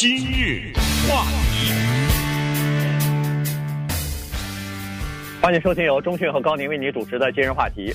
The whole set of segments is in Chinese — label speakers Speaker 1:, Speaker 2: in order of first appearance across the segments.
Speaker 1: 今日话题，
Speaker 2: 欢迎收听由中讯和高宁为你主持的今日话题。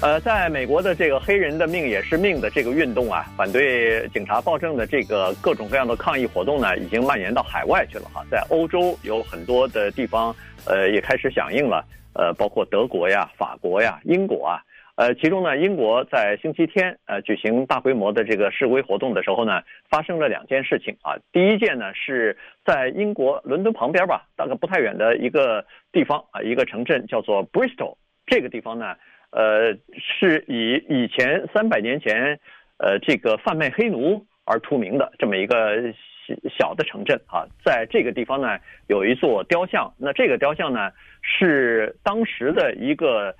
Speaker 2: 呃，在美国的这个黑人的命也是命的这个运动啊，反对警察暴政的这个各种各样的抗议活动呢，已经蔓延到海外去了哈。在欧洲有很多的地方，呃，也开始响应了，呃，包括德国呀、法国呀、英国啊。呃，其中呢，英国在星期天呃举行大规模的这个示威活动的时候呢，发生了两件事情啊。第一件呢是在英国伦敦旁边吧，大概不太远的一个地方啊，一个城镇叫做 Bristol。这个地方呢，呃，是以以前三百年前呃这个贩卖黑奴而出名的这么一个小的城镇啊。在这个地方呢，有一座雕像，那这个雕像呢是当时的一个。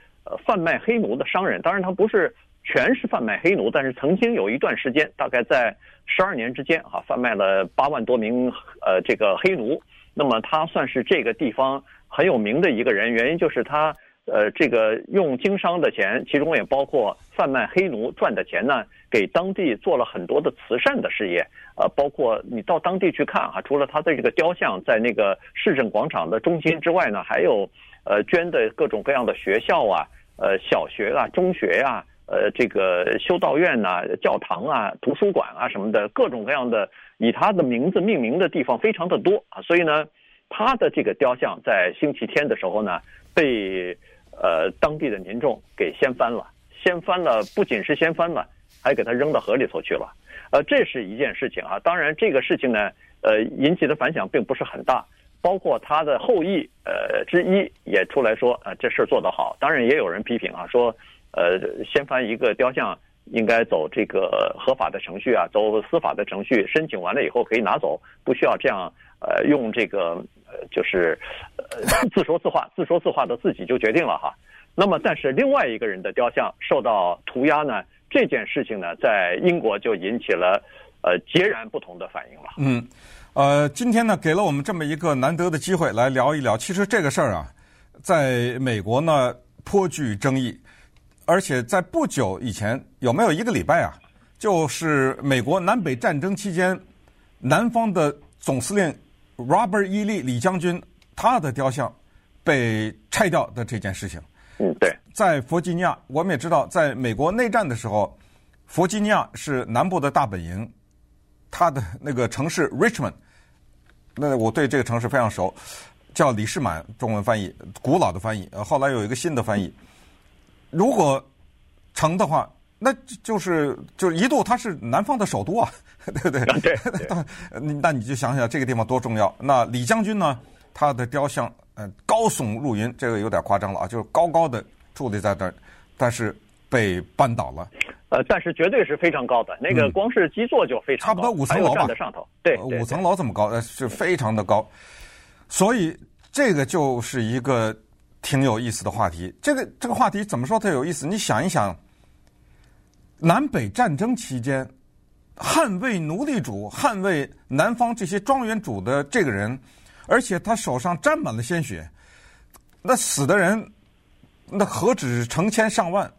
Speaker 2: 贩卖黑奴的商人，当然他不是全是贩卖黑奴，但是曾经有一段时间，大概在十二年之间，哈，贩卖了八万多名呃这个黑奴。那么他算是这个地方很有名的一个人，原因就是他呃这个用经商的钱，其中也包括贩卖黑奴赚的钱呢，给当地做了很多的慈善的事业。呃，包括你到当地去看哈，除了他的这个雕像在那个市政广场的中心之外呢，还有呃捐的各种各样的学校啊。呃，小学啊，中学、啊，呃，这个修道院呐、教堂啊，图书馆啊什么的，各种各样的以他的名字命名的地方非常的多啊，所以呢，他的这个雕像在星期天的时候呢，被呃当地的民众给掀翻了，掀翻了，不仅是掀翻了，还给他扔到河里头去了，呃，这是一件事情啊。当然，这个事情呢，呃，引起的反响并不是很大。包括他的后裔，呃，之一也出来说，呃，这事儿做得好。当然，也有人批评啊，说，呃，掀翻一个雕像应该走这个合法的程序啊，走司法的程序，申请完了以后可以拿走，不需要这样，呃，用这个，呃，就是，呃，自说自话，自说自话的自己就决定了哈。那么，但是另外一个人的雕像受到涂鸦呢，这件事情呢，在英国就引起了，呃，截然不同的反应了。
Speaker 3: 嗯。呃，今天呢，给了我们这么一个难得的机会来聊一聊。其实这个事儿啊，在美国呢颇具争议，而且在不久以前，有没有一个礼拜啊，就是美国南北战争期间，南方的总司令 Robert E. Lee 李将军他的雕像被拆掉的这件事情。
Speaker 2: 嗯，对，
Speaker 3: 在弗吉尼亚，我们也知道，在美国内战的时候，弗吉尼亚是南部的大本营，他的那个城市 Richmond。那我对这个城市非常熟，叫李世满，中文翻译，古老的翻译。呃，后来有一个新的翻译。如果成的话，那就是就是一度它是南方的首都啊，对不对？
Speaker 2: 对。
Speaker 3: 那你就想想这个地方多重要。那李将军呢？他的雕像，呃，高耸入云，这个有点夸张了啊，就是高高的矗立在那儿，但是被扳倒了。
Speaker 2: 呃，但是绝对是非常高的，那个光是基座就非常高，
Speaker 3: 差不多五层楼吧，
Speaker 2: 站在上头，对，
Speaker 3: 五层楼这么高，呃，是非常的高，所以这个就是一个挺有意思的话题。这个这个话题怎么说它有意思？你想一想，南北战争期间，捍卫奴隶主、捍卫南方这些庄园主的这个人，而且他手上沾满了鲜血，那死的人那何止成千上万？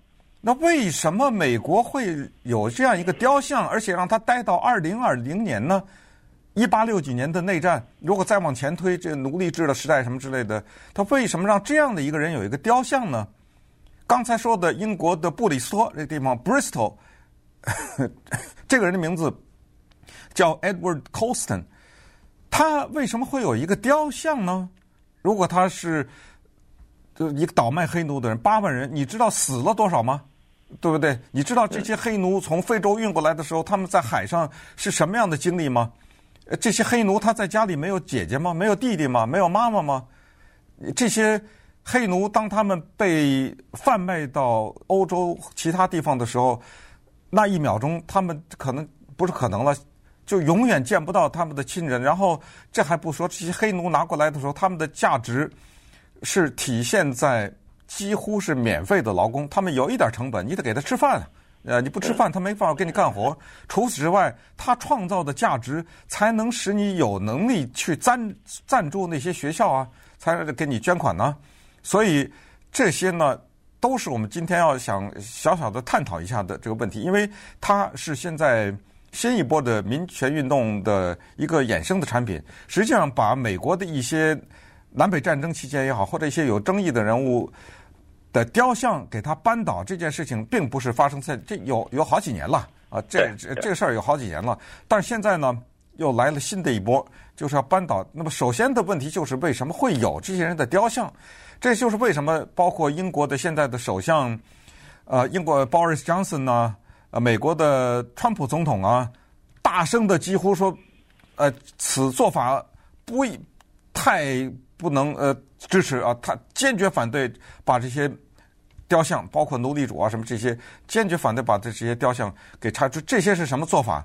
Speaker 3: 那为什么美国会有这样一个雕像，而且让他待到二零二零年呢？一八六几年的内战，如果再往前推，这个奴隶制的时代什么之类的，他为什么让这样的一个人有一个雕像呢？刚才说的英国的布里斯托这个地方，Bristol，这个人的名字叫 Edward Colston，他为什么会有一个雕像呢？如果他是就一个倒卖黑奴的人，八万人，你知道死了多少吗？对不对？你知道这些黑奴从非洲运过来的时候，他们在海上是什么样的经历吗？这些黑奴他在家里没有姐姐吗？没有弟弟吗？没有妈妈吗？这些黑奴当他们被贩卖到欧洲其他地方的时候，那一秒钟他们可能不是可能了，就永远见不到他们的亲人。然后这还不说，这些黑奴拿过来的时候，他们的价值是体现在。几乎是免费的劳工，他们有一点成本，你得给他吃饭，呃，你不吃饭，他没办法给你干活。除此之外，他创造的价值才能使你有能力去赞赞助那些学校啊，才给你捐款呢。所以这些呢，都是我们今天要想小小的探讨一下的这个问题，因为它是现在新一波的民权运动的一个衍生的产品，实际上把美国的一些南北战争期间也好，或者一些有争议的人物的雕像给他扳倒这件事情，并不是发生在这有有好几年了啊，这这这个事儿有好几年了。但是现在呢，又来了新的一波，就是要扳倒。那么首先的问题就是为什么会有这些人的雕像？这就是为什么包括英国的现在的首相，呃，英国 Boris Johnson 呢？呃，美国的川普总统啊，大声的几乎说，呃，此做法不太不能呃支持啊，他坚决反对把这些雕像，包括奴隶主啊什么这些，坚决反对把这这些雕像给拆除。这些是什么做法？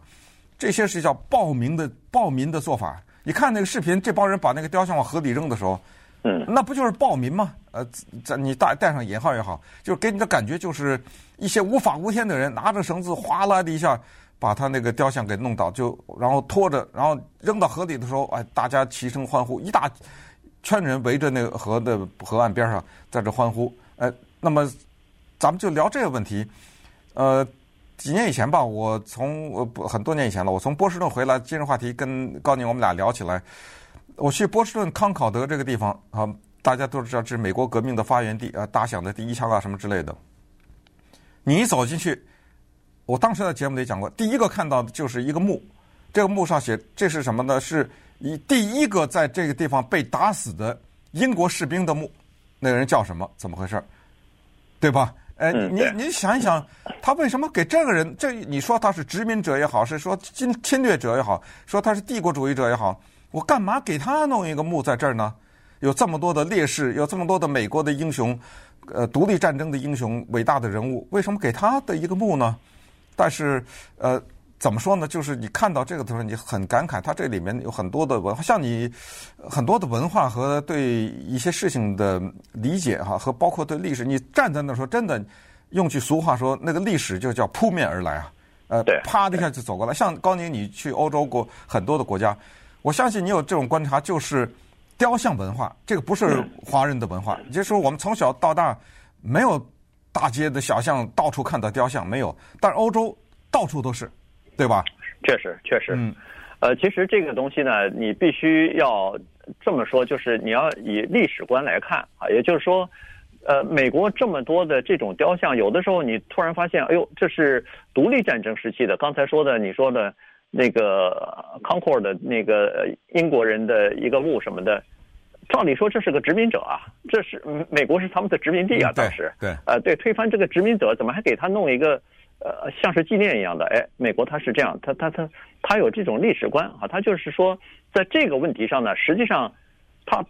Speaker 3: 这些是叫暴民的暴民的做法。你看那个视频，这帮人把那个雕像往河里扔的时候，嗯，那不就是暴民吗？呃，在你带带上引号也好，就是给你的感觉就是。一些无法无天的人拿着绳子哗啦的一下把他那个雕像给弄倒，就然后拖着，然后扔到河里的时候，哎，大家齐声欢呼，一大圈人围着那个河的河岸边上在这欢呼。呃，那么咱们就聊这个问题。呃，几年以前吧，我从呃很多年以前了，我从波士顿回来，今日话题跟高宁我们俩聊起来。我去波士顿康考德这个地方啊，大家都知道这是美国革命的发源地啊，打响的第一枪啊什么之类的。你一走进去，我当时在节目里讲过，第一个看到的就是一个墓，这个墓上写这是什么呢？是以第一个在这个地方被打死的英国士兵的墓，那个人叫什么？怎么回事？对吧？哎，你你想一想，他为什么给这个人？这你说他是殖民者也好，是说侵侵略者也好，说他是帝国主义者也好，我干嘛给他弄一个墓在这儿呢？有这么多的烈士，有这么多的美国的英雄。呃，独立战争的英雄，伟大的人物，为什么给他的一个墓呢？但是，呃，怎么说呢？就是你看到这个的时候，你很感慨，它这里面有很多的文化，像你很多的文化和对一些事情的理解哈，和包括对历史，你站在那时候，真的用句俗话说，那个历史就叫扑面而来啊，呃，啪的一下就走过来。像高宁，你去欧洲过很多的国家，我相信你有这种观察，就是。雕像文化，这个不是华人的文化。也就是说，我们从小到大没有大街的小巷到处看到雕像，没有。但是欧洲到处都是，对吧？
Speaker 2: 确实，确实。嗯。呃，其实这个东西呢，你必须要这么说，就是你要以历史观来看啊。也就是说，呃，美国这么多的这种雕像，有的时候你突然发现，哎呦，这是独立战争时期的。刚才说的，你说的。那个康霍尔的那个英国人的一个墓什么的，照理说这是个殖民者啊，这是美国是他们的殖民地啊，当时
Speaker 3: 对，对
Speaker 2: 呃对，推翻这个殖民者，怎么还给他弄一个呃像是纪念一样的？哎，美国他是这样，他他他他有这种历史观啊，他就是说在这个问题上呢，实际上他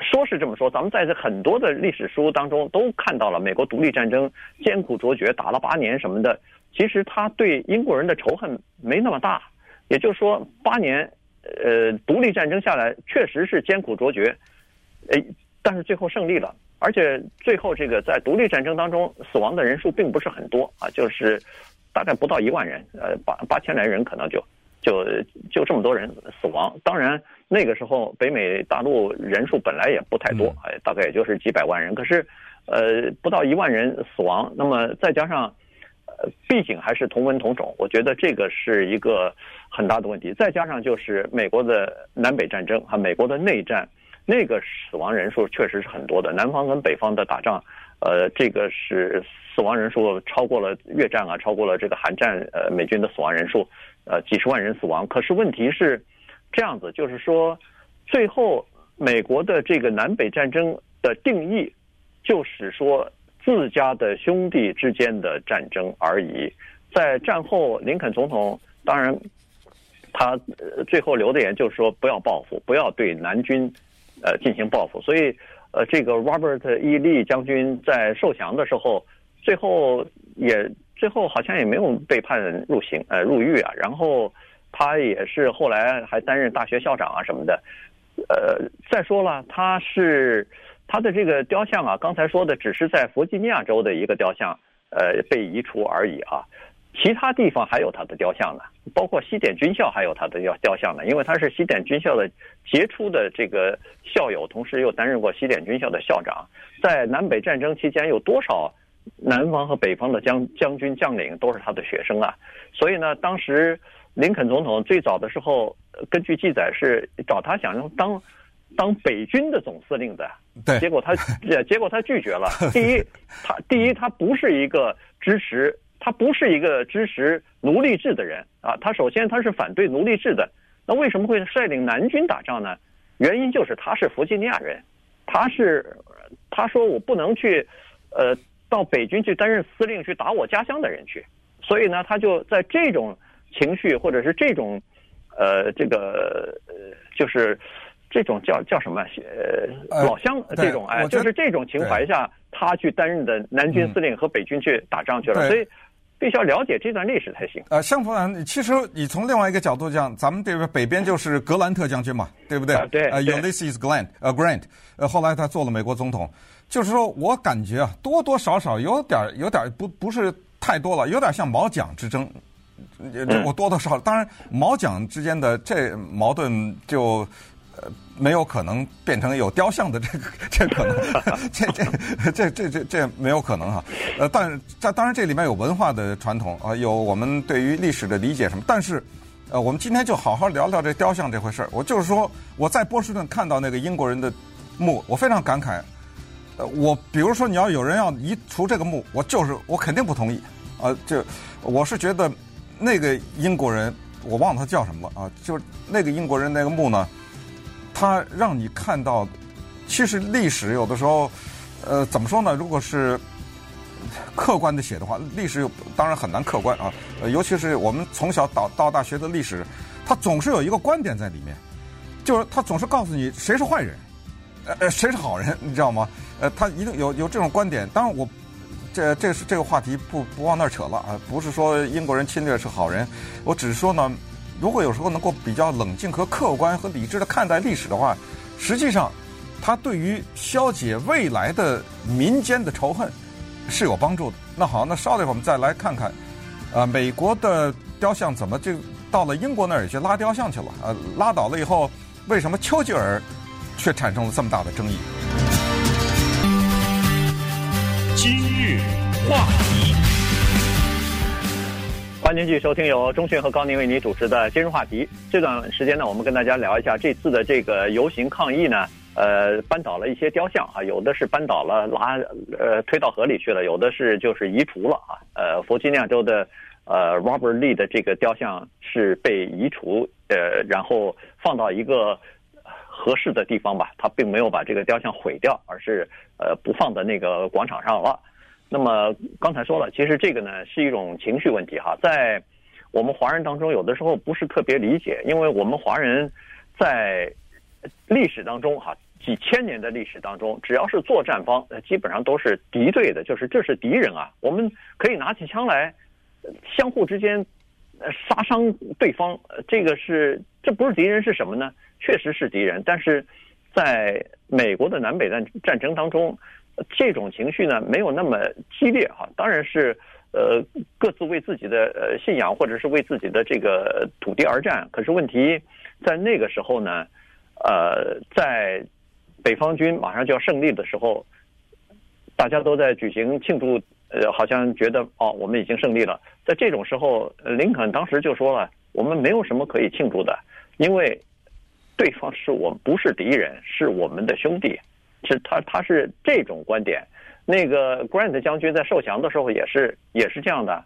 Speaker 2: 说是这么说，咱们在这很多的历史书当中都看到了美国独立战争艰苦卓绝，打了八年什么的。其实他对英国人的仇恨没那么大，也就是说，八年，呃，独立战争下来确实是艰苦卓绝，哎，但是最后胜利了，而且最后这个在独立战争当中死亡的人数并不是很多啊，就是大概不到一万人，呃，八八千来人可能就就就这么多人死亡。当然那个时候北美大陆人数本来也不太多，哎，大概也就是几百万人，可是呃不到一万人死亡，那么再加上。呃，毕竟还是同文同种，我觉得这个是一个很大的问题。再加上就是美国的南北战争和美国的内战，那个死亡人数确实是很多的。南方跟北方的打仗，呃，这个是死亡人数超过了越战啊，超过了这个韩战，呃，美军的死亡人数，呃，几十万人死亡。可是问题是这样子，就是说，最后美国的这个南北战争的定义，就是说。自家的兄弟之间的战争而已。在战后，林肯总统当然他最后留的言就是说不要报复，不要对南军呃进行报复。所以呃，这个 Robert E. Lee 将军在受降的时候，最后也最后好像也没有被判入刑呃入狱啊。然后他也是后来还担任大学校长啊什么的。呃，再说了，他是。他的这个雕像啊，刚才说的只是在弗吉尼亚州的一个雕像，呃，被移除而已啊。其他地方还有他的雕像呢，包括西点军校还有他的雕雕像呢，因为他是西点军校的杰出的这个校友，同时又担任过西点军校的校长。在南北战争期间，有多少南方和北方的将将军将领都是他的学生啊。所以呢，当时林肯总统最早的时候，根据记载是找他想要当当北军的总司令的，
Speaker 3: 对，
Speaker 2: 结果他结果他拒绝了。第一，他第一他不是一个支持他不是一个支持奴隶制的人啊，他首先他是反对奴隶制的。那为什么会率领南军打仗呢？原因就是他是弗吉尼亚人，他是他说我不能去，呃，到北军去担任司令去打我家乡的人去，所以呢，他就在这种情绪或者是这种，呃，这个呃，就是这种叫叫什么呃老乡这种哎，就是这种情怀下，他去担任的南军司令和北军去打仗去了，所以。必须要了解这段历史才行。
Speaker 3: 呃，相反，其实你从另外一个角度讲，咱们这个北边就是格兰特将军嘛，对不对？
Speaker 2: 啊、对。
Speaker 3: 呃，Ulysses Grant，呃，Grant，呃，后来他做了美国总统。就是说我感觉啊，多多少少有点，有点不不是太多了，有点像毛蒋之争。我多多少少，当然毛蒋之间的这矛盾就。呃，没有可能变成有雕像的这个，这可能，这这这这这这没有可能哈。呃，但这当然这里面有文化的传统啊，有我们对于历史的理解什么。但是，呃，我们今天就好好聊聊这雕像这回事儿。我就是说，我在波士顿看到那个英国人的墓，我非常感慨。呃，我比如说你要有人要移除这个墓，我就是我肯定不同意。啊，就我是觉得那个英国人，我忘了他叫什么了啊，就是那个英国人那个墓呢。他让你看到，其实历史有的时候，呃，怎么说呢？如果是客观的写的话，历史又当然很难客观啊。呃，尤其是我们从小到到大学的历史，他总是有一个观点在里面，就是他总是告诉你谁是坏人，呃，谁是好人，你知道吗？呃，他一定有有这种观点。当然我，我这这是这个话题不不往那儿扯了啊，不是说英国人侵略是好人，我只是说呢。如果有时候能够比较冷静和客观和理智的看待历史的话，实际上，它对于消解未来的民间的仇恨是有帮助的。那好，那稍等我们再来看看，呃，美国的雕像怎么就到了英国那儿去拉雕像去了？呃，拉倒了以后，为什么丘吉尔却产生了这么大的争议？
Speaker 1: 今日话题。
Speaker 2: 欢迎继续收听由中讯和高宁为您主持的今日话题。这段时间呢，我们跟大家聊一下这次的这个游行抗议呢，呃，扳倒了一些雕像啊，有的是扳倒了拉呃推到河里去了，有的是就是移除了啊。呃，弗吉尼亚州的呃 Robert Lee 的这个雕像是被移除，呃，然后放到一个合适的地方吧，他并没有把这个雕像毁掉，而是呃不放在那个广场上了。那么刚才说了，其实这个呢是一种情绪问题哈，在我们华人当中，有的时候不是特别理解，因为我们华人在历史当中哈，几千年的历史当中，只要是作战方，基本上都是敌对的，就是这是敌人啊，我们可以拿起枪来，相互之间杀伤对方，这个是这不是敌人是什么呢？确实是敌人，但是在美国的南北战战争当中。这种情绪呢，没有那么激烈哈，当然是，呃，各自为自己的呃信仰或者是为自己的这个土地而战。可是问题在那个时候呢，呃，在北方军马上就要胜利的时候，大家都在举行庆祝，呃，好像觉得哦，我们已经胜利了。在这种时候，林肯当时就说了，我们没有什么可以庆祝的，因为对方是我们不是敌人，是我们的兄弟。是他，他是这种观点。那个 Grant 将军在受降的时候也是也是这样的。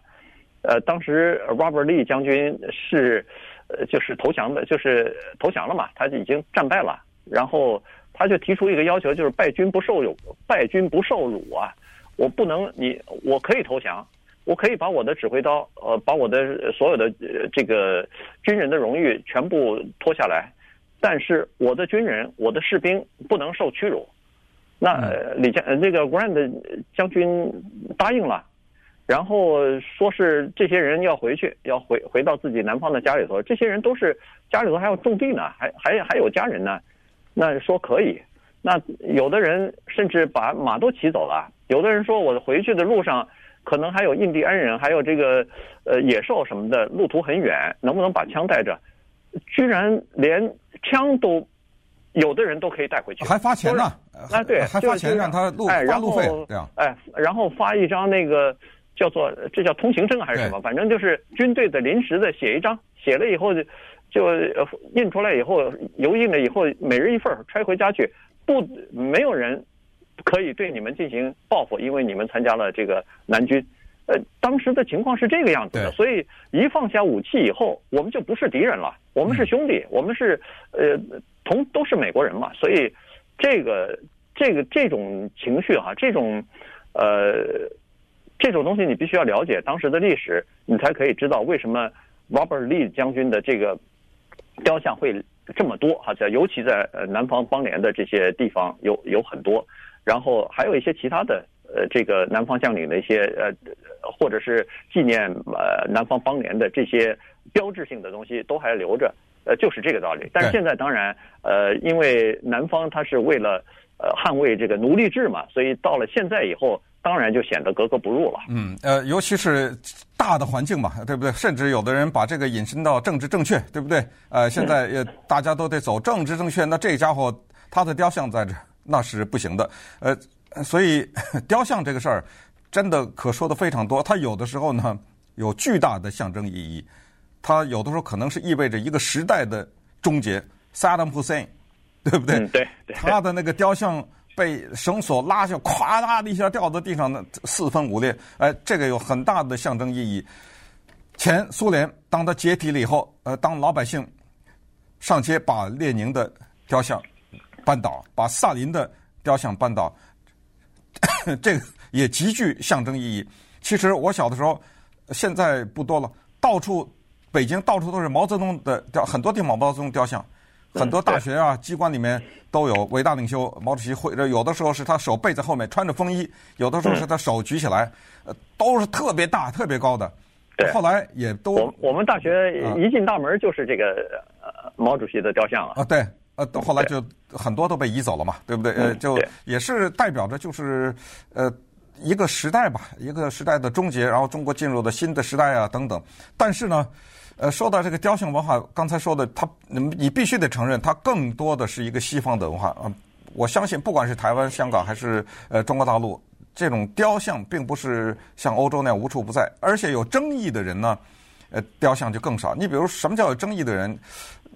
Speaker 2: 呃，当时 Robert Lee 将军是呃就是投降的，就是投降了嘛，他就已经战败了。然后他就提出一个要求，就是败军不受辱，败军不受辱啊！我不能你，我可以投降，我可以把我的指挥刀，呃，把我的所有的呃这个军人的荣誉全部脱下来，但是我的军人，我的士兵不能受屈辱。那李将那个 Grant 将军答应了，然后说是这些人要回去，要回回到自己南方的家里头。这些人都是家里头还要种地呢，还还还有家人呢。那说可以，那有的人甚至把马都骑走了。有的人说我回去的路上可能还有印第安人，还有这个呃野兽什么的，路途很远，能不能把枪带着？居然连枪都。有的人都可以带回去，
Speaker 3: 还发钱呢？
Speaker 2: 啊，对，
Speaker 3: 还发钱让他路，
Speaker 2: 哎，然
Speaker 3: 后
Speaker 2: 哎，然后发一张那个叫做这叫通行证还是什么？反正就是军队的临时的写一张，写了以后就就印出来以后油印了以后，每人一份揣回家去，不没有人可以对你们进行报复，因为你们参加了这个南军。呃，当时的情况是这个样子的，所以一放下武器以后，我们就不是敌人了，我们是兄弟，我们是呃同都是美国人嘛，所以这个这个这种情绪哈，这种呃。这种东西你必须要了解当时的历史，你才可以知道为什么 Robert Lee 将军的这个雕像会这么多哈，在尤其在呃南方邦联的这些地方有有很多，然后还有一些其他的呃这个南方将领的一些呃或者是纪念呃南方邦联的这些标志性的东西都还留着，呃就是这个道理。但是现在当然呃因为南方他是为了呃捍卫这个奴隶制嘛，所以到了现在以后。当然就显得格格不入了。
Speaker 3: 嗯，呃，尤其是大的环境嘛，对不对？甚至有的人把这个引申到政治正确，对不对？呃，现在也大家都得走政治正确，那这家伙他的雕像在这，那是不行的。呃，所以 雕像这个事儿真的可说的非常多。它有的时候呢有巨大的象征意义，它有的时候可能是意味着一个时代的终结。Saddam Hussein，对不对？
Speaker 2: 嗯，对，对。
Speaker 3: 他的那个雕像。被绳索拉下，咵啦的一下掉到地上，那四分五裂。哎，这个有很大的象征意义。前苏联当它解体了以后，呃，当老百姓上街把列宁的雕像扳倒，把萨林的雕像扳倒，这个也极具象征意义。其实我小的时候，现在不多了，到处北京到处都是毛泽东的雕，很多地方毛泽东雕像。很多大学啊，机关里面都有伟大领袖毛主席会，有的时候是他手背在后面穿着风衣，有的时候是他手举起来，呃，都是特别大、特别高的。
Speaker 2: 对，
Speaker 3: 后来也都
Speaker 2: 我我们大学一进大门就是这个呃毛主席的雕像啊。
Speaker 3: 啊，对，呃，后来就很多都被移走了嘛，对不对？呃，就也是代表着就是呃一个时代吧，一个时代的终结，然后中国进入了新的时代啊等等。但是呢。呃，说到这个雕像文化，刚才说的，它你必须得承认，它更多的是一个西方的文化啊。我相信，不管是台湾、香港还是呃中国大陆，这种雕像并不是像欧洲那样无处不在，而且有争议的人呢，呃，雕像就更少。你比如什么叫有争议的人？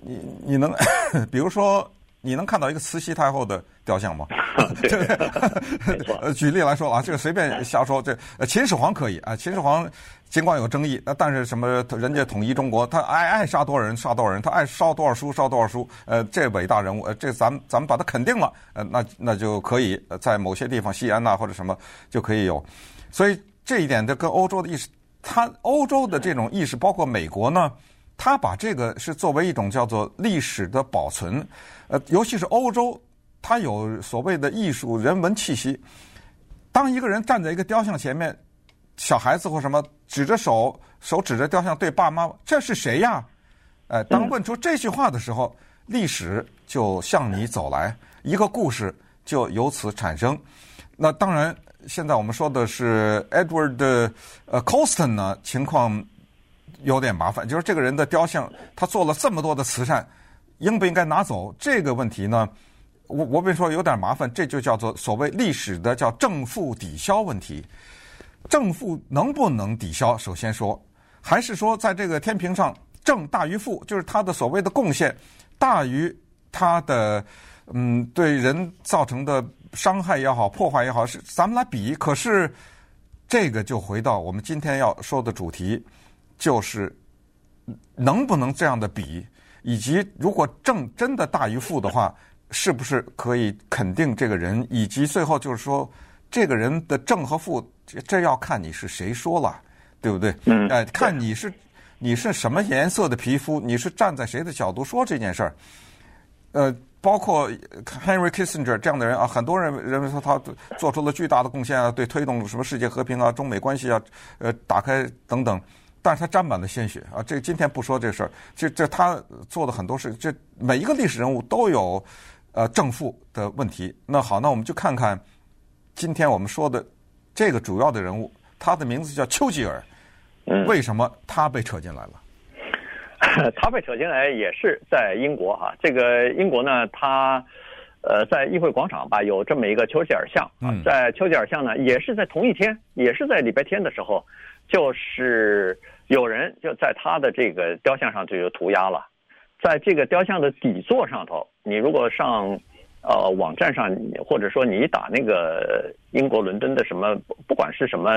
Speaker 3: 你你能，比如说。你能看到一个慈禧太后的雕像吗？
Speaker 2: 对，
Speaker 3: 呃，举例来说啊，这个随便瞎说。这秦始皇可以啊，秦始皇尽管有争议，但是什么人家统一中国，他爱爱杀多少人杀多少人，他爱烧多少书烧多少书。呃，这伟大人物，呃，这咱们咱们把他肯定了，呃，那那就可以在某些地方西安呐、啊、或者什么就可以有。所以这一点就跟欧洲的意识，他欧洲的这种意识，包括美国呢。他把这个是作为一种叫做历史的保存，呃，尤其是欧洲，它有所谓的艺术人文气息。当一个人站在一个雕像前面，小孩子或什么指着手，手指着雕像对爸妈，这是谁呀？呃，当问出这句话的时候，历史就向你走来，一个故事就由此产生。那当然，现在我们说的是 Edward 呃 Colston 呢，情况。有点麻烦，就是这个人的雕像，他做了这么多的慈善，应不应该拿走？这个问题呢，我我跟你说有点麻烦，这就叫做所谓历史的叫正负抵消问题。正负能不能抵消？首先说，还是说在这个天平上正大于负，就是他的所谓的贡献大于他的嗯对人造成的伤害也好、破坏也好，是咱们来比。可是这个就回到我们今天要说的主题。就是能不能这样的比，以及如果正真的大于负的话，是不是可以肯定这个人？以及最后就是说，这个人的正和负，这要看你是谁说了，对不对？
Speaker 2: 嗯。
Speaker 3: 哎，看你是你是什么颜色的皮肤，你是站在谁的角度说这件事儿。呃，包括 Henry Kissinger 这样的人啊，很多人认为说他做出了巨大的贡献啊，对推动什么世界和平啊、中美关系啊、呃打开等等。但是他沾满了鲜血啊！这今天不说这事儿，这这他做的很多事，这每一个历史人物都有呃正负的问题。那好，那我们就看看今天我们说的这个主要的人物，他的名字叫丘吉尔。为什么他被扯进来了？
Speaker 2: 他被扯进来也是在英国哈。这个英国呢，他呃，在议会广场吧，有这么一个丘吉尔像啊，在丘吉尔像呢，也是在同一天，也是在礼拜天的时候，就是有人就在他的这个雕像上就有涂鸦了，在这个雕像的底座上头，你如果上呃网站上，或者说你打那个英国伦敦的什么，不管是什么，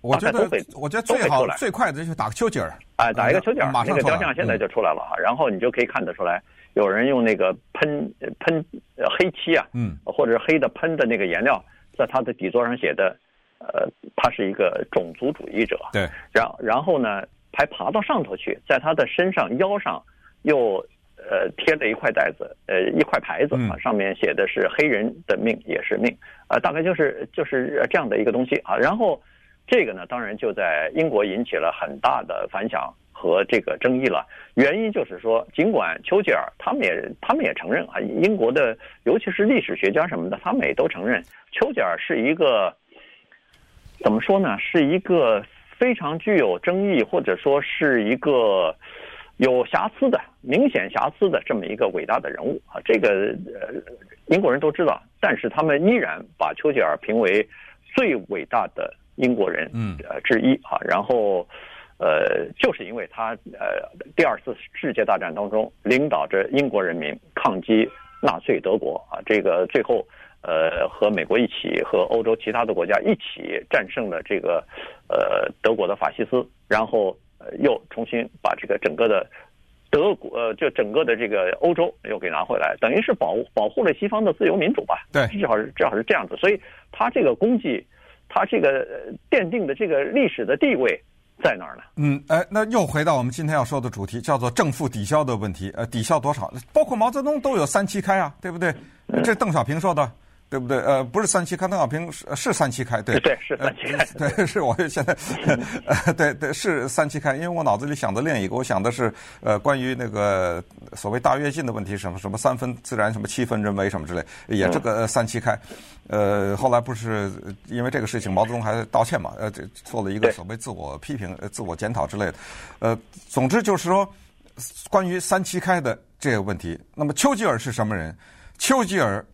Speaker 3: 我觉得我觉得最好最快的就是打个丘吉尔，
Speaker 2: 哎，打一个丘吉尔，马上那个雕像现在就出来了。哈，然后你就可以看得出来。有人用那个喷喷黑漆啊，嗯，或者是黑的喷的那个颜料，在他的底座上写的，呃，他是一个种族主义者。
Speaker 3: 对，
Speaker 2: 然然后呢，还爬到上头去，在他的身上腰上又呃贴了一块袋子，呃一块牌子啊，上面写的是黑人的命也是命，啊、呃，大概就是就是这样的一个东西啊。然后这个呢，当然就在英国引起了很大的反响。和这个争议了，原因就是说，尽管丘吉尔他们也他们也承认啊，英国的尤其是历史学家什么的，他们也都承认丘吉尔是一个怎么说呢，是一个非常具有争议或者说是一个有瑕疵的明显瑕疵的这么一个伟大的人物啊，这个呃英国人都知道，但是他们依然把丘吉尔评为最伟大的英国人嗯呃之一啊，然后。呃，就是因为他呃，第二次世界大战当中领导着英国人民抗击纳粹德国啊，这个最后呃和美国一起和欧洲其他的国家一起战胜了这个呃德国的法西斯，然后呃又重新把这个整个的德国呃就整个的这个欧洲又给拿回来，等于是保保护了西方的自由民主吧？
Speaker 3: 对，
Speaker 2: 至少是至少是这样子，所以他这个功绩，他这个奠定的这个历史的地位。在哪儿呢？
Speaker 3: 嗯，哎，那又回到我们今天要说的主题，叫做正负抵消的问题。呃，抵消多少？包括毛泽东都有三七开啊，对不对？这邓小平说的。对不对？呃，不是三七开，邓小平是是三七开，对
Speaker 2: 对是三七开，
Speaker 3: 呃、对是我现在，呃，对对是三七开，因为我脑子里想的另一个，我想的是呃关于那个所谓大跃进的问题，什么什么三分自然，什么七分人为什么之类，也这个三七开，呃，后来不是因为这个事情，毛泽东还道歉嘛，呃，这做了一个所谓自我批评、自我检讨之类的，呃，总之就是说关于三七开的这个问题，那么丘吉尔是什么人？丘吉尔。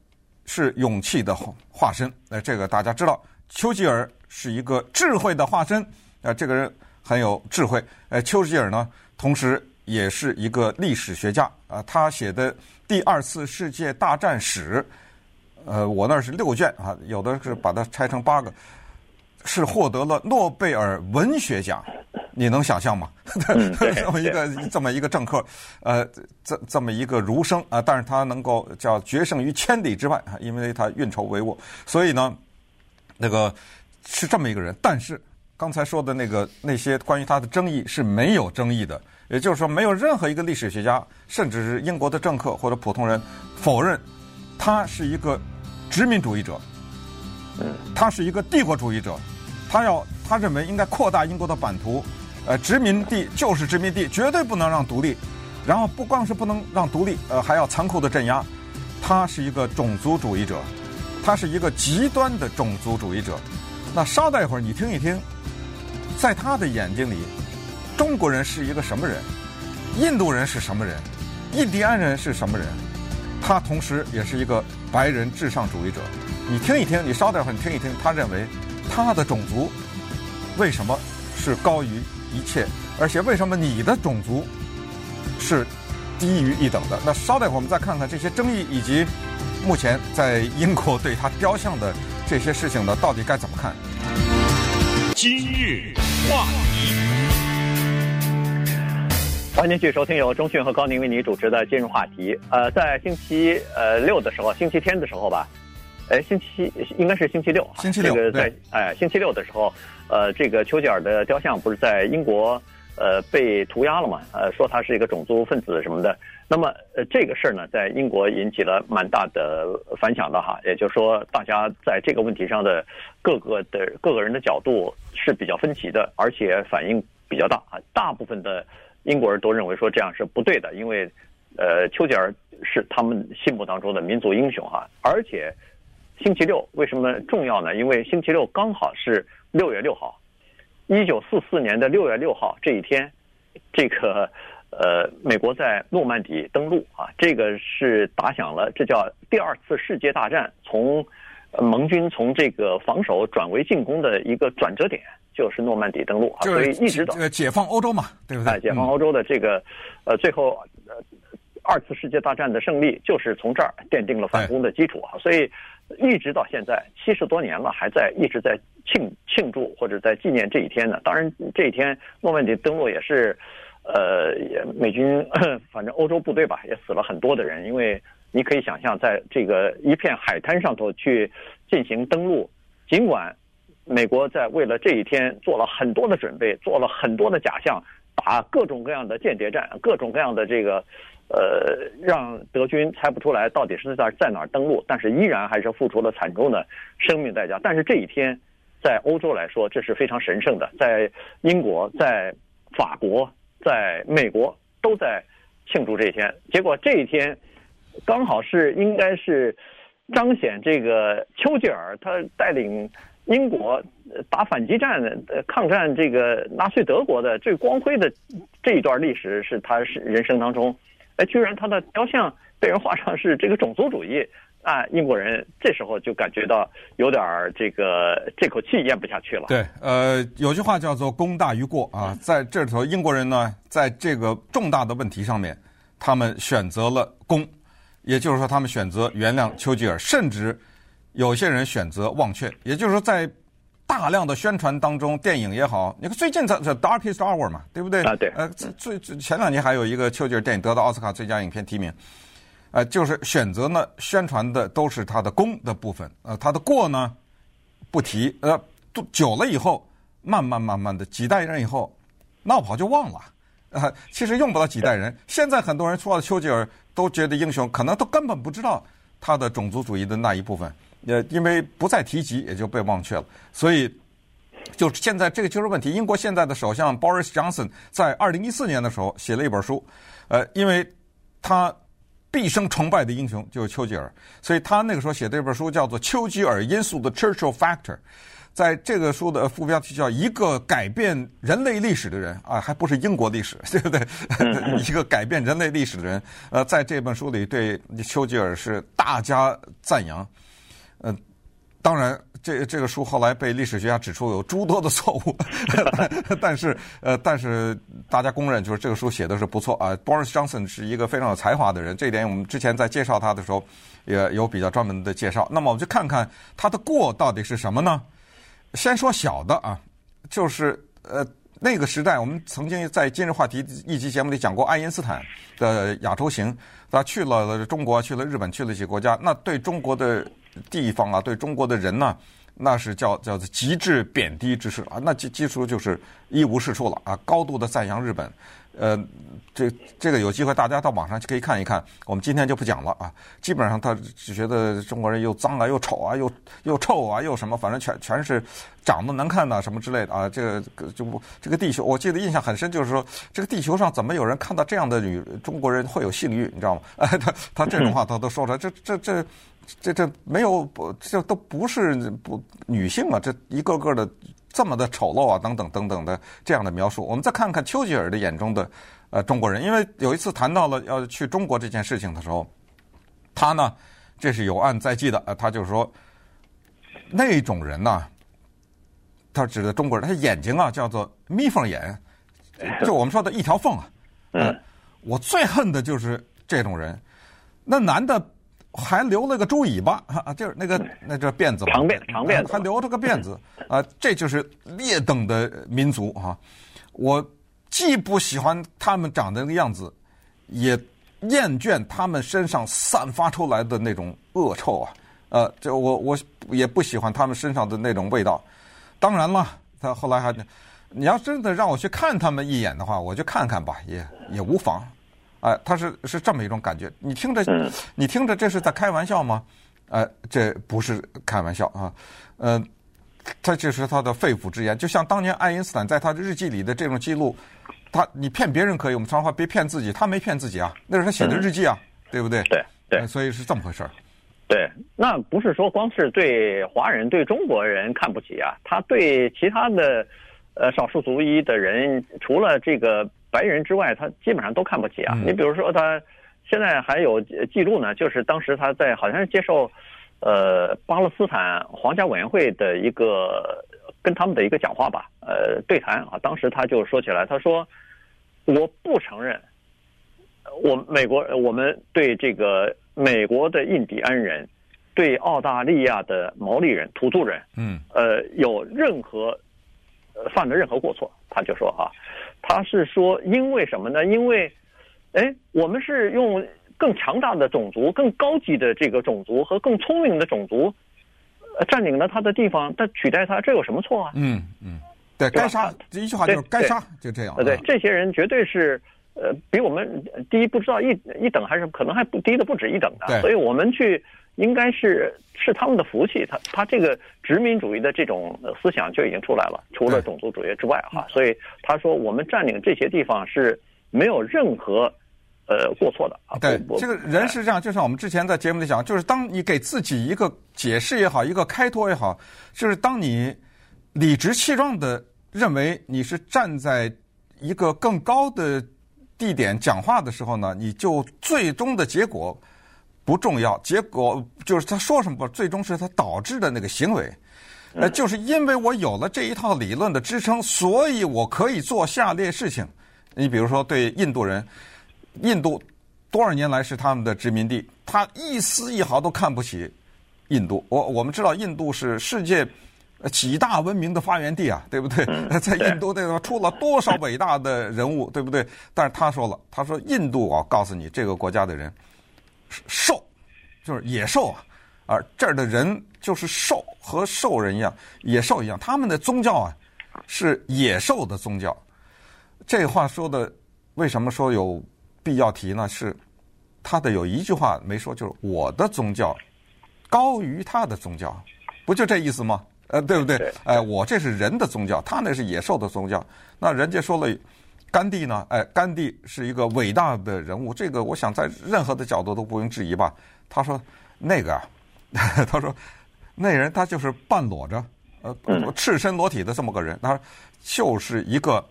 Speaker 3: 是勇气的化身，呃，这个大家知道，丘吉尔是一个智慧的化身，呃，这个人很有智慧。呃，丘吉尔呢，同时也是一个历史学家，啊、呃，他写的第二次世界大战史，呃，我那是六卷啊，有的是把它拆成八个，是获得了诺贝尔文学奖。你能想象吗？
Speaker 2: 嗯、
Speaker 3: 这么一个 这么一个政客，呃，这这么一个儒生啊，但是他能够叫决胜于千里之外啊，因为他运筹帷幄，所以呢，那个是这么一个人。但是刚才说的那个那些关于他的争议是没有争议的，也就是说，没有任何一个历史学家，甚至是英国的政客或者普通人否认他是一个殖民主义者，他是一个帝国主义者，他要他认为应该扩大英国的版图。呃，殖民地就是殖民地，绝对不能让独立。然后不光是不能让独立，呃，还要残酷的镇压。他是一个种族主义者，他是一个极端的种族主义者。那稍待一会儿，你听一听，在他的眼睛里，中国人是一个什么人？印度人是什么人？印第安人是什么人？他同时也是一个白人至上主义者。你听一听，你稍待会儿，你听一听，他认为他的种族为什么是高于？一切，而且为什么你的种族是低于一等的？那稍待会儿我们再看看这些争议，以及目前在英国对他雕像的这些事情呢，到底该怎么看？
Speaker 1: 今日话题，
Speaker 2: 欢迎继续收听由中讯和高宁为你主持的今日话题。呃，在星期呃六的时候，星期天的时候吧。哎，星期应该是星期六，
Speaker 3: 星期六，
Speaker 2: 这个在哎，星期六的时候，呃，这个丘吉尔的雕像不是在英国呃被涂鸦了嘛？呃，说他是一个种族分子什么的。那么呃，这个事儿呢，在英国引起了蛮大的反响的哈。也就是说，大家在这个问题上的各个的各个人的角度是比较分歧的，而且反应比较大啊。大部分的英国人都认为说这样是不对的，因为呃，丘吉尔是他们心目当中的民族英雄哈，而且。星期六为什么重要呢？因为星期六刚好是六月六号，一九四四年的六月六号这一天，这个呃，美国在诺曼底登陆啊，这个是打响了，这叫第二次世界大战从盟军从这个防守转为进攻的一个转折点，就是诺曼底登陆啊，所以一直到
Speaker 3: 这个解放欧洲嘛，对不对？
Speaker 2: 哎，解放欧洲的这个呃，最后呃，二次世界大战的胜利就是从这儿奠定了反攻的基础啊，所以一直到现在七十多年了，还在一直在庆庆祝或者在纪念这一天呢。当然，这一天诺曼底登陆也是。呃，美军反正欧洲部队吧，也死了很多的人，因为你可以想象，在这个一片海滩上头去进行登陆，尽管美国在为了这一天做了很多的准备，做了很多的假象，打各种各样的间谍战，各种各样的这个，呃，让德军猜不出来到底是在在哪儿登陆，但是依然还是付出了惨重的生命代价。但是这一天，在欧洲来说，这是非常神圣的，在英国，在法国。在美国都在庆祝这一天，结果这一天刚好是应该是彰显这个丘吉尔他带领英国打反击战、抗战这个纳粹德国的最光辉的这一段历史，是他是人生当中，哎，居然他的雕像被人画上是这个种族主义。啊，英国人这时候就感觉到有点儿这个这口气咽不下去了。
Speaker 3: 对，呃，有句话叫做“功大于过”啊，在这里头，英国人呢，在这个重大的问题上面，他们选择了功，也就是说，他们选择原谅丘吉尔，甚至有些人选择忘却。也就是说，在大量的宣传当中，电影也好，你看最近在这《Darkest Hour》嘛，对不对？
Speaker 2: 啊，对。
Speaker 3: 呃，最最前两年还有一个丘吉尔电影得到奥斯卡最佳影片提名。呃，就是选择呢，宣传的都是他的功的部分，呃，他的过呢不提，呃，久了以后，慢慢慢慢的几代人以后，闹跑就忘了，呃，其实用不到几代人。现在很多人说到丘吉尔都觉得英雄，可能都根本不知道他的种族主义的那一部分，呃，因为不再提及，也就被忘却了。所以，就现在这个就是问题。英国现在的首相 Boris Johnson 在二零一四年的时候写了一本书，呃，因为他。毕生崇拜的英雄就是丘吉尔，所以他那个时候写的这本书叫做《丘吉尔因素的 Churchill Factor》，在这个书的副标题叫“一个改变人类历史的人”啊，还不是英国历史，对不对？一个改变人类历史的人，呃，在这本书里对丘吉尔是大加赞扬，呃，当然。这这个书后来被历史学家指出有诸多的错误，但，是呃，但是大家公认就是这个书写的是不错啊。Boris Johnson 是一个非常有才华的人，这一点我们之前在介绍他的时候也有比较专门的介绍。那么我们就看看他的过到底是什么呢？先说小的啊，就是呃那个时代我们曾经在今日话题一集节目里讲过爱因斯坦的亚洲行，他去了中国，去了日本，去了一些国家，那对中国的。地方啊，对中国的人呢，那是叫叫做极致贬低之事啊，那基基础就是一无是处了啊，高度的赞扬日本。呃，这这个有机会大家到网上去可以看一看，我们今天就不讲了啊。基本上他只觉得中国人又脏啊，又丑啊，又又臭啊，又什么，反正全全是长得难看呐，什么之类的啊。这个就不这个地球，我记得印象很深，就是说这个地球上怎么有人看到这样的女中国人会有性欲，你知道吗？哎，他他这种话他都说出来，这这这这这没有不这都不是不女性啊，这一个个的。这么的丑陋啊，等等等等的这样的描述，我们再看看丘吉尔的眼中的呃中国人，因为有一次谈到了要去中国这件事情的时候，他呢这是有案在即的，呃，他就是说那种人呢，他指的中国人，他眼睛啊叫做眯缝眼，就我们说的一条缝啊，呃，我最恨的就是这种人，那男的。还留了个猪尾巴 啊，就是那个那叫辫子吧，
Speaker 2: 长辫长辫子，
Speaker 3: 还留着个辫子啊，这就是劣等的民族啊！我既不喜欢他们长的那个样子，也厌倦他们身上散发出来的那种恶臭啊！呃，这我我也不喜欢他们身上的那种味道。当然了，他后来还，你要真的让我去看他们一眼的话，我就看看吧，也也无妨。啊、呃，他是是这么一种感觉，你听着，你听着，这是在开玩笑吗？呃，这不是开玩笑啊，呃，他这是他的肺腑之言，就像当年爱因斯坦在他的日记里的这种记录，他你骗别人可以，我们常话别骗自己，他没骗自己啊，那是他写的日记啊，嗯、对不对？
Speaker 2: 对对、
Speaker 3: 呃，所以是这么回事儿。
Speaker 2: 对，那不是说光是对华人、对中国人看不起啊，他对其他的。呃，少数族裔的人，除了这个白人之外，他基本上都看不起啊。
Speaker 3: 嗯、
Speaker 2: 你比如说，他现在还有记录呢，就是当时他在好像是接受呃巴勒斯坦皇家委员会的一个跟他们的一个讲话吧，呃对谈啊。当时他就说起来，他说我不承认我美国我们对这个美国的印第安人。对澳大利亚的毛利人、土著人，
Speaker 3: 嗯，
Speaker 2: 呃，有任何呃犯的任何过错，他就说啊，他是说因为什么呢？因为，哎，我们是用更强大的种族、更高级的这个种族和更聪明的种族，呃，占领了他的地方，他取代他，这有什么错啊？
Speaker 3: 嗯嗯，对，该杀，这一句话就是该杀，就这样。
Speaker 2: 呃，对，这些人绝对是呃比我们低不知道一一等，还是可能还不低的不止一等的，所以我们去。应该是是他们的福气，他他这个殖民主义的这种思想就已经出来了，除了种族主义之外哈，所以他说我们占领这些地方是没有任何呃过错的啊。
Speaker 3: 对，这个人是这样，就像我们之前在节目里讲，就是当你给自己一个解释也好，一个开脱也好，就是当你理直气壮的认为你是站在一个更高的地点讲话的时候呢，你就最终的结果。不重要，结果就是他说什么，最终是他导致的那个行为。呃，就是因为我有了这一套理论的支撑，所以我可以做下列事情。你比如说，对印度人，印度多少年来是他们的殖民地，他一丝一毫都看不起印度。我我们知道，印度是世界几大文明的发源地啊，对不对？在印度那个出了多少伟大的人物，对不对？但是他说了，他说印度，我告诉你，这个国家的人。兽，就是野兽啊，而这儿的人就是兽，和兽人一样，野兽一样。他们的宗教啊，是野兽的宗教。这话说的，为什么说有必要提呢？是他的有一句话没说，就是我的宗教高于他的宗教，不就这意思吗？呃，对不对？哎，我这是人的宗教，他那是野兽的宗教。那人家说了。甘地呢？哎，甘地是一个伟大的人物，这个我想在任何的角度都不用质疑吧。他说那个啊，他说那人他就是半裸着，呃，赤身裸体的这么个人，他说就是一个，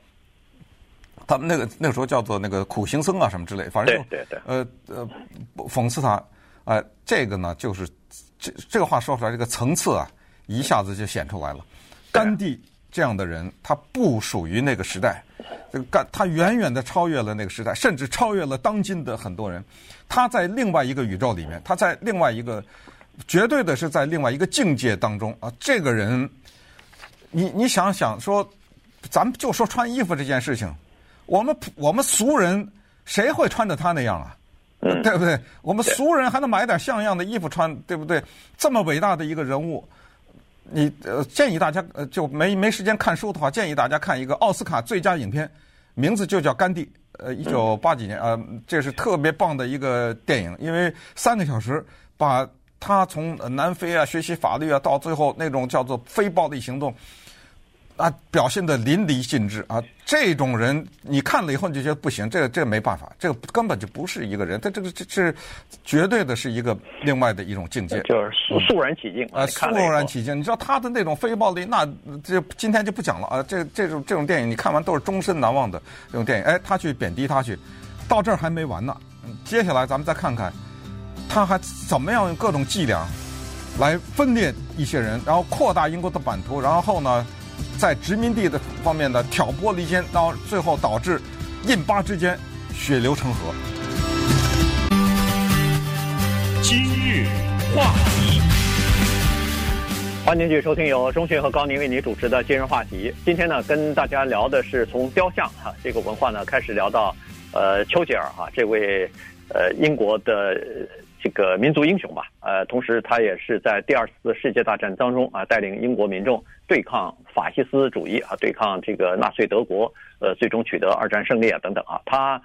Speaker 3: 他们那个那个时候叫做那个苦行僧啊什么之类，反正就
Speaker 2: 对对对
Speaker 3: 呃呃讽刺他，哎、呃，这个呢就是这这个话说出来，这个层次啊一下子就显出来了。甘地这样的人，他不属于那个时代。这个干，他远远的超越了那个时代，甚至超越了当今的很多人。他在另外一个宇宙里面，他在另外一个绝对的是在另外一个境界当中啊。这个人，你你想想说，咱们就说穿衣服这件事情，我们我们俗人谁会穿的他那样啊？对不对？我们俗人还能买点像样的衣服穿，对不对？这么伟大的一个人物。你呃建议大家呃就没没时间看书的话，建议大家看一个奥斯卡最佳影片，名字就叫《甘地》，呃，一九八几年，呃，这是特别棒的一个电影，因为三个小时把他从南非啊学习法律啊，到最后那种叫做非暴力行动。啊，表现的淋漓尽致啊！这种人你看了以后你就觉得不行，这个这个没办法，这个根本就不是一个人，他这个这是绝对的是一个另外的一种境界，
Speaker 2: 就是肃肃然起敬啊！
Speaker 3: 肃然起敬，你知道他的那种非暴力，那这今天就不讲了啊！这这种这种电影你看完都是终身难忘的这种电影。哎，他去贬低他去，到这儿还没完呢，接下来咱们再看看他还怎么样用各种伎俩来分裂一些人，然后扩大英国的版图，然后呢？在殖民地的方面的挑拨离间，到最后导致印巴之间血流成河。
Speaker 1: 今日话题，
Speaker 2: 欢迎继续收听由钟迅和高宁为你主持的今日话题。今天呢，跟大家聊的是从雕像哈这个文化呢开始聊到，呃，丘吉尔哈这位呃英国的。这个民族英雄吧，呃，同时他也是在第二次世界大战当中啊，带领英国民众对抗法西斯主义啊，对抗这个纳粹德国，呃，最终取得二战胜利啊，等等啊，他，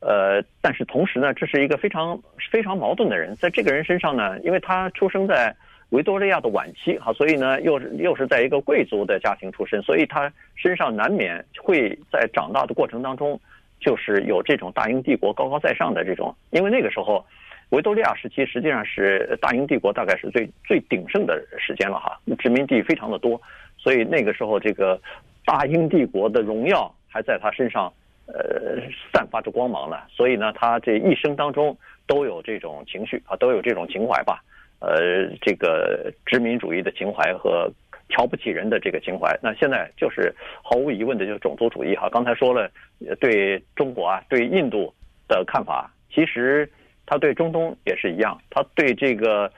Speaker 2: 呃，但是同时呢，这是一个非常非常矛盾的人，在这个人身上呢，因为他出生在维多利亚的晚期啊，所以呢，又是又是在一个贵族的家庭出身，所以他身上难免会在长大的过程当中，就是有这种大英帝国高高在上的这种，因为那个时候。维多利亚时期实际上是大英帝国大概是最最鼎盛的时间了哈，殖民地非常的多，所以那个时候这个大英帝国的荣耀还在他身上呃散发着光芒呢。所以呢，他这一生当中都有这种情绪啊，都有这种情怀吧。呃，这个殖民主义的情怀和瞧不起人的这个情怀，那现在就是毫无疑问的就是种族主义哈。刚才说了，对中国啊，对印度的看法，其实他对中东也是一样。他对这个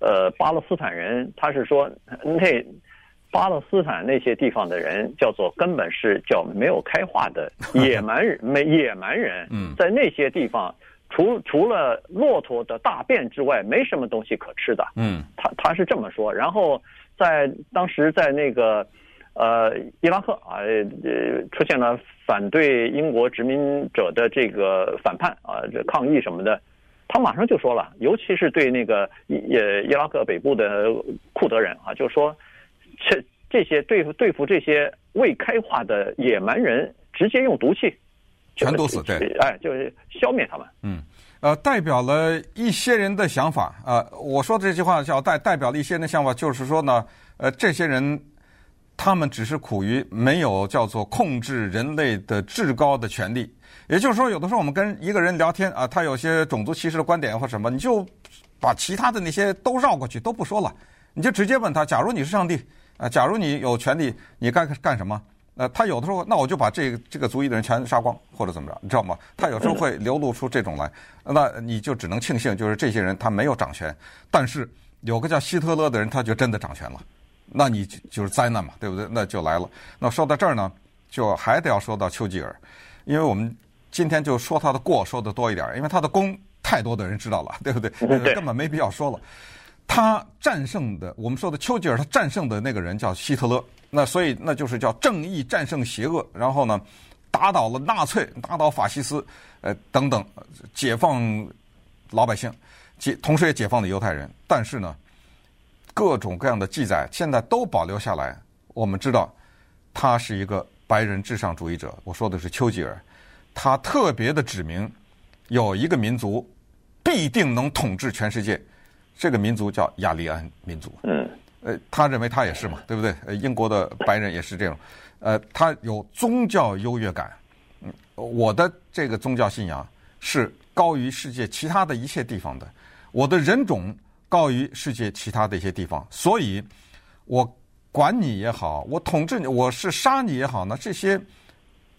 Speaker 2: 呃巴勒斯坦人，他是说那巴勒斯坦那些地方的人叫做根本是叫没有开化的 野蛮人，没野蛮人，在那些地方。除除了骆驼的大便之外，没什么东西可吃的。
Speaker 3: 嗯，
Speaker 2: 他他是这么说。然后在当时在那个呃伊拉克啊呃出现了反对英国殖民者的这个反叛啊这抗议什么的，他马上就说了，尤其是对那个呃伊拉克北部的库德人啊，就说这这些对付对付这些未开化的野蛮人，直接用毒气。
Speaker 3: 全都死，对，
Speaker 2: 哎，就是消灭他们。
Speaker 3: 嗯，呃，代表了一些人的想法啊、呃。我说这句话叫代代表了一些人的想法，就是说呢，呃，这些人他们只是苦于没有叫做控制人类的至高的权利。也就是说，有的时候我们跟一个人聊天啊，他有些种族歧视的观点或什么，你就把其他的那些都绕过去，都不说了，你就直接问他：假如你是上帝啊、假如你有权利，你该干什么？呃，他有的时候，那我就把这这个族裔的人全杀光，或者怎么着，你知道吗？他有时候会流露出这种来，那你就只能庆幸，就是这些人他没有掌权。但是有个叫希特勒的人，他就真的掌权了，那你就就是灾难嘛，对不对？那就来了。那说到这儿呢，就还得要说到丘吉尔，因为我们今天就说他的过说的多一点，因为他的功太多的人知道了，对不对？根本没必要说了。他战胜的，我们说的丘吉尔，他战胜的那个人叫希特勒。那所以那就是叫正义战胜邪恶，然后呢，打倒了纳粹，打倒法西斯，呃等等，解放老百姓，解同时也解放了犹太人。但是呢，各种各样的记载现在都保留下来。我们知道，他是一个白人至上主义者。我说的是丘吉尔，他特别的指明，有一个民族必定能统治全世界，这个民族叫雅利安民族。嗯。呃，他认为他也是嘛，对不对？呃，英国的白人也是这种，呃，他有宗教优越感。嗯，我的这个宗教信仰是高于世界其他的一切地方的，我的人种高于世界其他的一些地方，所以，我管你也好，我统治你，我是杀你也好呢，这些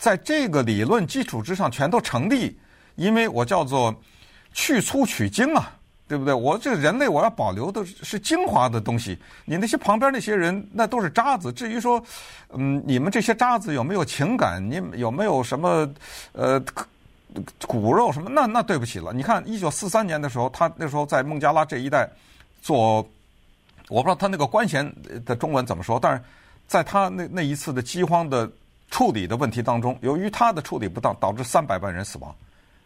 Speaker 3: 在这个理论基础之上全都成立，因为我叫做去粗取精啊。对不对？我这个人类，我要保留的是精华的东西。你那些旁边那些人，那都是渣子。至于说，嗯，你们这些渣子有没有情感？你有没有什么呃骨肉什么？那那对不起了。你看，一九四三年的时候，他那时候在孟加拉这一带做，我不知道他那个官衔的中文怎么说，但是在他那那一次的饥荒的处理的问题当中，由于他的处理不当，导致三百万人死亡。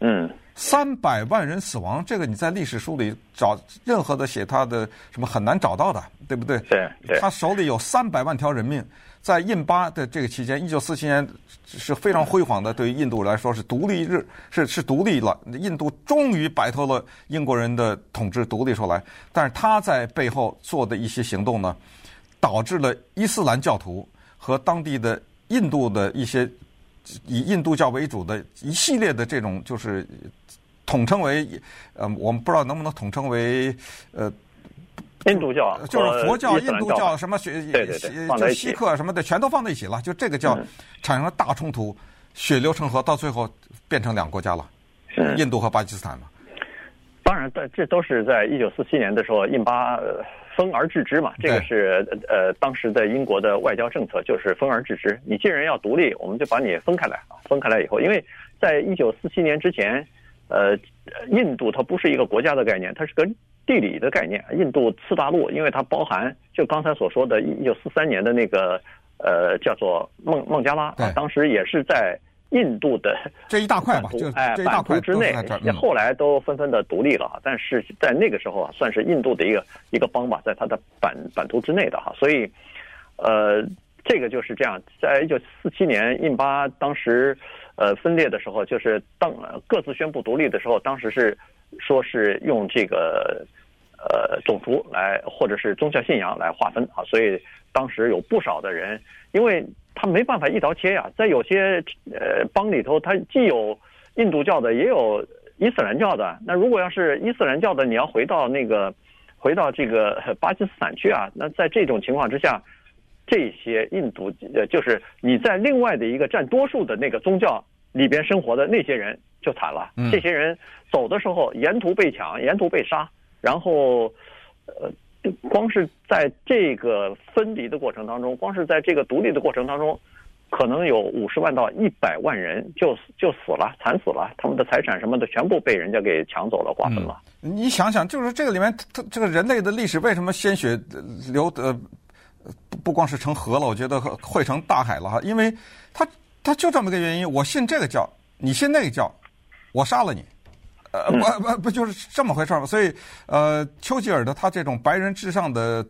Speaker 2: 嗯。
Speaker 3: 三百万人死亡，这个你在历史书里找任何的写他的什么很难找到的，对不对？
Speaker 2: 对，对。
Speaker 3: 他手里有三百万条人命，在印巴的这个期间，一九四七年是非常辉煌的，对于印度来说是独立日，是是独立了，印度终于摆脱了英国人的统治，独立出来。但是他在背后做的一些行动呢，导致了伊斯兰教徒和当地的印度的一些。以印度教为主的一系列的这种，就是统称为，呃，我们不知道能不能统称为，呃，
Speaker 2: 印度教，
Speaker 3: 就是佛教、印度教什么学，
Speaker 2: 对对对，
Speaker 3: 就锡克什么的，全都放在一起了。就这个叫产生了大冲突，血流成河，到最后变成两个国家了，印度和巴基斯坦嘛。
Speaker 2: 当然，这这都是在一九四七年的时候，印巴。分而治之嘛，这个是呃当时的英国的外交政策，就是分而治之。你既然要独立，我们就把你分开来啊。分开来以后，因为在一九四七年之前，呃，印度它不是一个国家的概念，它是个地理的概念。印度次大陆，因为它包含就刚才所说的，一九四三年的那个呃叫做孟孟加拉，啊，当时也是在。印度的
Speaker 3: 这一大块吧，就
Speaker 2: 哎，版图之内，后来都纷纷的独立了哈，但是在那个时候啊，算是印度的一个一个邦吧，在它的版版图之内的哈，所以，呃，这个就是这样，在一九四七年印巴当时呃分裂的时候，就是当各自宣布独立的时候，当时是说是用这个呃种族来或者是宗教信仰来划分啊，所以当时有不少的人因为。他没办法一刀切呀。在有些呃邦里头，他既有印度教的，也有伊斯兰教的。那如果要是伊斯兰教的，你要回到那个回到这个巴基斯坦去啊？那在这种情况之下，这些印度呃，就是你在另外的一个占多数的那个宗教里边生活的那些人就惨了。这些人走的时候，沿途被抢，沿途被杀，然后呃。光是在这个分离的过程当中，光是在这个独立的过程当中，可能有五十万到一百万人就就死了，惨死了，他们的财产什么的全部被人家给抢走了，瓜分了。
Speaker 3: 嗯，你想想，就是这个里面，它这个人类的历史为什么鲜血流的不不光是成河了，我觉得汇成大海了哈，因为他他就这么个原因，我信这个教，你信那个教，我杀了你。呃，不不不，就是这么回事儿吗？所以，呃，丘吉尔的他这种白人至上的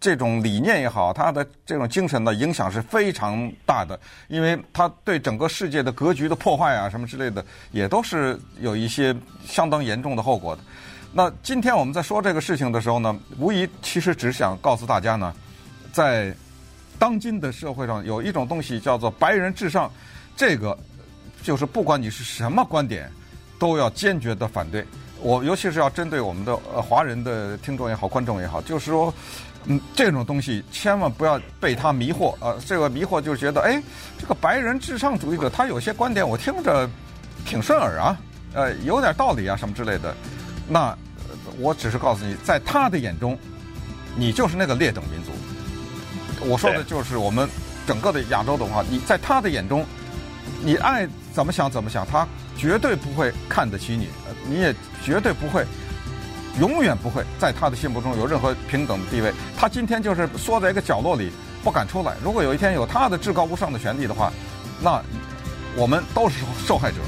Speaker 3: 这种理念也好，他的这种精神的影响是非常大的，因为他对整个世界的格局的破坏啊，什么之类的，也都是有一些相当严重的后果的。那今天我们在说这个事情的时候呢，无疑其实只想告诉大家呢，在当今的社会上有一种东西叫做白人至上，这个就是不管你是什么观点。都要坚决的反对，我尤其是要针对我们的呃华人的听众也好，观众也好，就是说，嗯，这种东西千万不要被他迷惑啊、呃！这个迷惑就是觉得，哎，这个白人至上主义者他有些观点我听着挺顺耳啊，呃，有点道理啊什么之类的。那我只是告诉你，在他的眼中，你就是那个劣等民族。我说的就是我们整个的亚洲的话，你在他的眼中，你爱怎么想怎么想，他。绝对不会看得起你，你也绝对不会，永远不会在他的心目中有任何平等的地位。他今天就是缩在一个角落里不敢出来。如果有一天有他的至高无上的权利的话，那我们都是受害者。